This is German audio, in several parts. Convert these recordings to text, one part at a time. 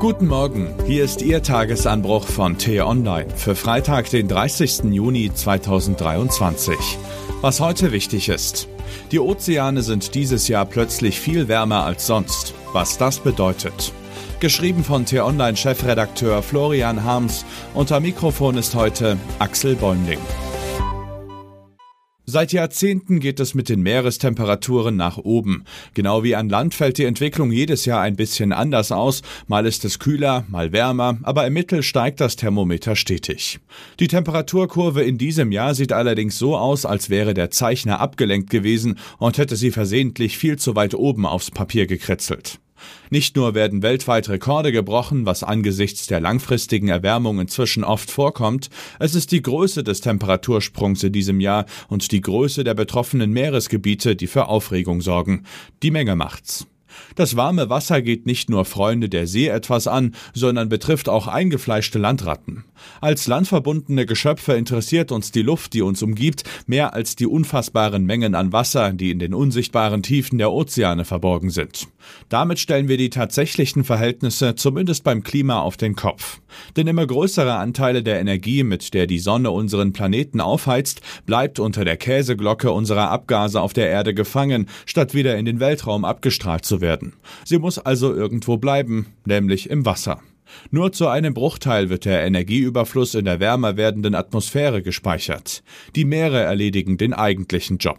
Guten Morgen, hier ist Ihr Tagesanbruch von T-Online für Freitag, den 30. Juni 2023. Was heute wichtig ist. Die Ozeane sind dieses Jahr plötzlich viel wärmer als sonst. Was das bedeutet. Geschrieben von T-Online-Chefredakteur Florian Harms. Unter Mikrofon ist heute Axel Bäumling. Seit Jahrzehnten geht es mit den Meerestemperaturen nach oben. Genau wie an Land fällt die Entwicklung jedes Jahr ein bisschen anders aus. Mal ist es kühler, mal wärmer, aber im Mittel steigt das Thermometer stetig. Die Temperaturkurve in diesem Jahr sieht allerdings so aus, als wäre der Zeichner abgelenkt gewesen und hätte sie versehentlich viel zu weit oben aufs Papier gekritzelt. Nicht nur werden weltweit Rekorde gebrochen, was angesichts der langfristigen Erwärmung inzwischen oft vorkommt, es ist die Größe des Temperatursprungs in diesem Jahr und die Größe der betroffenen Meeresgebiete, die für Aufregung sorgen. Die Menge macht's. Das warme Wasser geht nicht nur Freunde der See etwas an, sondern betrifft auch eingefleischte Landratten. Als landverbundene Geschöpfe interessiert uns die Luft, die uns umgibt, mehr als die unfassbaren Mengen an Wasser, die in den unsichtbaren Tiefen der Ozeane verborgen sind. Damit stellen wir die tatsächlichen Verhältnisse zumindest beim Klima auf den Kopf. Denn immer größere Anteile der Energie, mit der die Sonne unseren Planeten aufheizt, bleibt unter der Käseglocke unserer Abgase auf der Erde gefangen, statt wieder in den Weltraum abgestrahlt zu werden. Sie muss also irgendwo bleiben, nämlich im Wasser. Nur zu einem Bruchteil wird der Energieüberfluss in der wärmer werdenden Atmosphäre gespeichert. Die Meere erledigen den eigentlichen Job.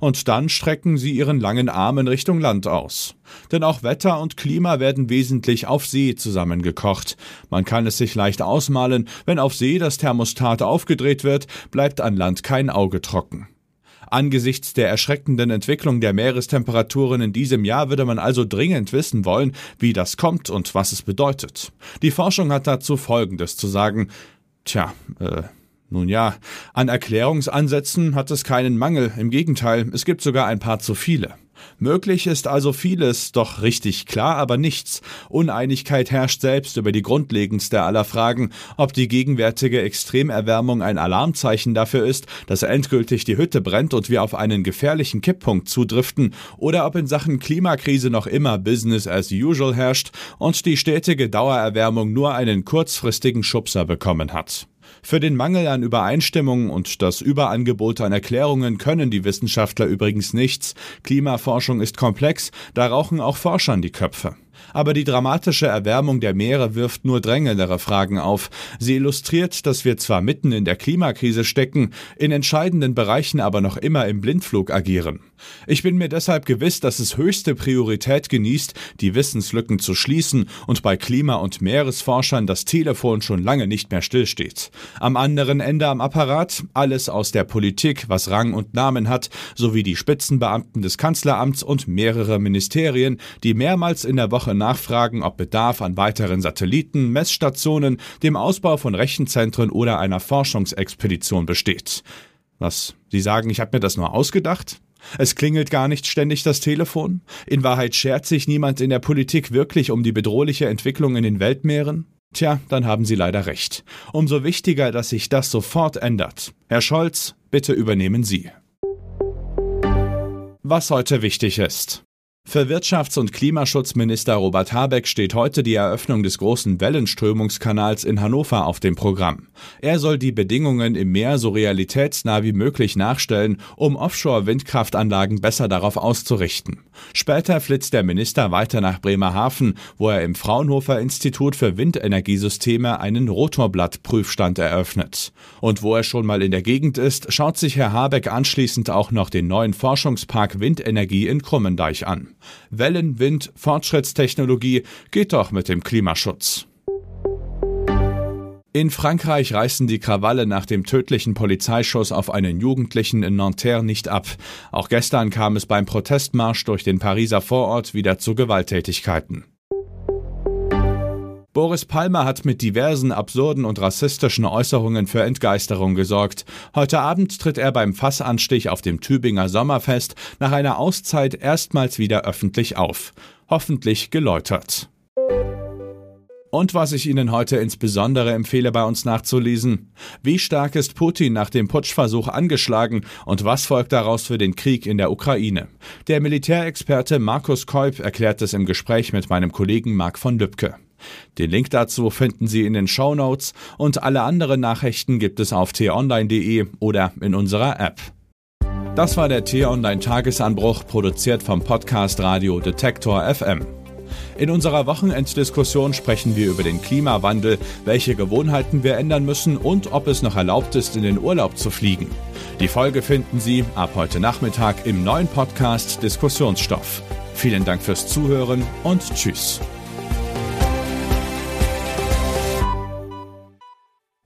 Und dann strecken sie ihren langen Arm in Richtung Land aus. Denn auch Wetter und Klima werden wesentlich auf See zusammengekocht. Man kann es sich leicht ausmalen, wenn auf See das Thermostat aufgedreht wird, bleibt an Land kein Auge trocken. Angesichts der erschreckenden Entwicklung der Meerestemperaturen in diesem Jahr würde man also dringend wissen wollen, wie das kommt und was es bedeutet. Die Forschung hat dazu Folgendes zu sagen. Tja, äh, nun ja, an Erklärungsansätzen hat es keinen Mangel, im Gegenteil, es gibt sogar ein paar zu viele. Möglich ist also vieles, doch richtig klar aber nichts. Uneinigkeit herrscht selbst über die grundlegendste aller Fragen, ob die gegenwärtige Extremerwärmung ein Alarmzeichen dafür ist, dass endgültig die Hütte brennt und wir auf einen gefährlichen Kipppunkt zudriften, oder ob in Sachen Klimakrise noch immer Business as usual herrscht und die stetige Dauererwärmung nur einen kurzfristigen Schubser bekommen hat. Für den Mangel an Übereinstimmung und das Überangebot an Erklärungen können die Wissenschaftler übrigens nichts. Klimaforschung ist komplex, da rauchen auch Forschern die Köpfe. Aber die dramatische Erwärmung der Meere wirft nur drängendere Fragen auf. Sie illustriert, dass wir zwar mitten in der Klimakrise stecken, in entscheidenden Bereichen aber noch immer im Blindflug agieren. Ich bin mir deshalb gewiss, dass es höchste Priorität genießt, die Wissenslücken zu schließen und bei Klima- und Meeresforschern das Telefon schon lange nicht mehr stillsteht. Am anderen Ende am Apparat alles aus der Politik, was Rang und Namen hat, sowie die Spitzenbeamten des Kanzleramts und mehrere Ministerien, die mehrmals in der Woche nachfragen, ob Bedarf an weiteren Satelliten, Messstationen, dem Ausbau von Rechenzentren oder einer Forschungsexpedition besteht. Was? Sie sagen, ich habe mir das nur ausgedacht? Es klingelt gar nicht ständig das Telefon? In Wahrheit schert sich niemand in der Politik wirklich um die bedrohliche Entwicklung in den Weltmeeren? Tja, dann haben Sie leider recht. Umso wichtiger, dass sich das sofort ändert. Herr Scholz, bitte übernehmen Sie. Was heute wichtig ist. Für Wirtschafts- und Klimaschutzminister Robert Habeck steht heute die Eröffnung des großen Wellenströmungskanals in Hannover auf dem Programm. Er soll die Bedingungen im Meer so realitätsnah wie möglich nachstellen, um Offshore-Windkraftanlagen besser darauf auszurichten. Später flitzt der Minister weiter nach Bremerhaven, wo er im Fraunhofer Institut für Windenergiesysteme einen Rotorblatt-Prüfstand eröffnet. Und wo er schon mal in der Gegend ist, schaut sich Herr Habeck anschließend auch noch den neuen Forschungspark Windenergie in Krummendeich an. Wellen, Wind, Fortschrittstechnologie geht doch mit dem Klimaschutz. In Frankreich reißen die Krawalle nach dem tödlichen Polizeischuss auf einen Jugendlichen in Nanterre nicht ab. Auch gestern kam es beim Protestmarsch durch den Pariser Vorort wieder zu Gewalttätigkeiten. Boris Palmer hat mit diversen absurden und rassistischen Äußerungen für Entgeisterung gesorgt. Heute Abend tritt er beim Fassanstich auf dem Tübinger Sommerfest nach einer Auszeit erstmals wieder öffentlich auf. Hoffentlich geläutert. Und was ich Ihnen heute insbesondere empfehle, bei uns nachzulesen. Wie stark ist Putin nach dem Putschversuch angeschlagen und was folgt daraus für den Krieg in der Ukraine? Der Militärexperte Markus Kolb erklärt es im Gespräch mit meinem Kollegen Marc von Lübcke. Den Link dazu finden Sie in den Show Notes und alle anderen Nachrichten gibt es auf t-online.de oder in unserer App. Das war der T-Online Tagesanbruch, produziert vom Podcast Radio Detektor FM. In unserer Wochenenddiskussion sprechen wir über den Klimawandel, welche Gewohnheiten wir ändern müssen und ob es noch erlaubt ist, in den Urlaub zu fliegen. Die Folge finden Sie ab heute Nachmittag im neuen Podcast Diskussionsstoff. Vielen Dank fürs Zuhören und Tschüss.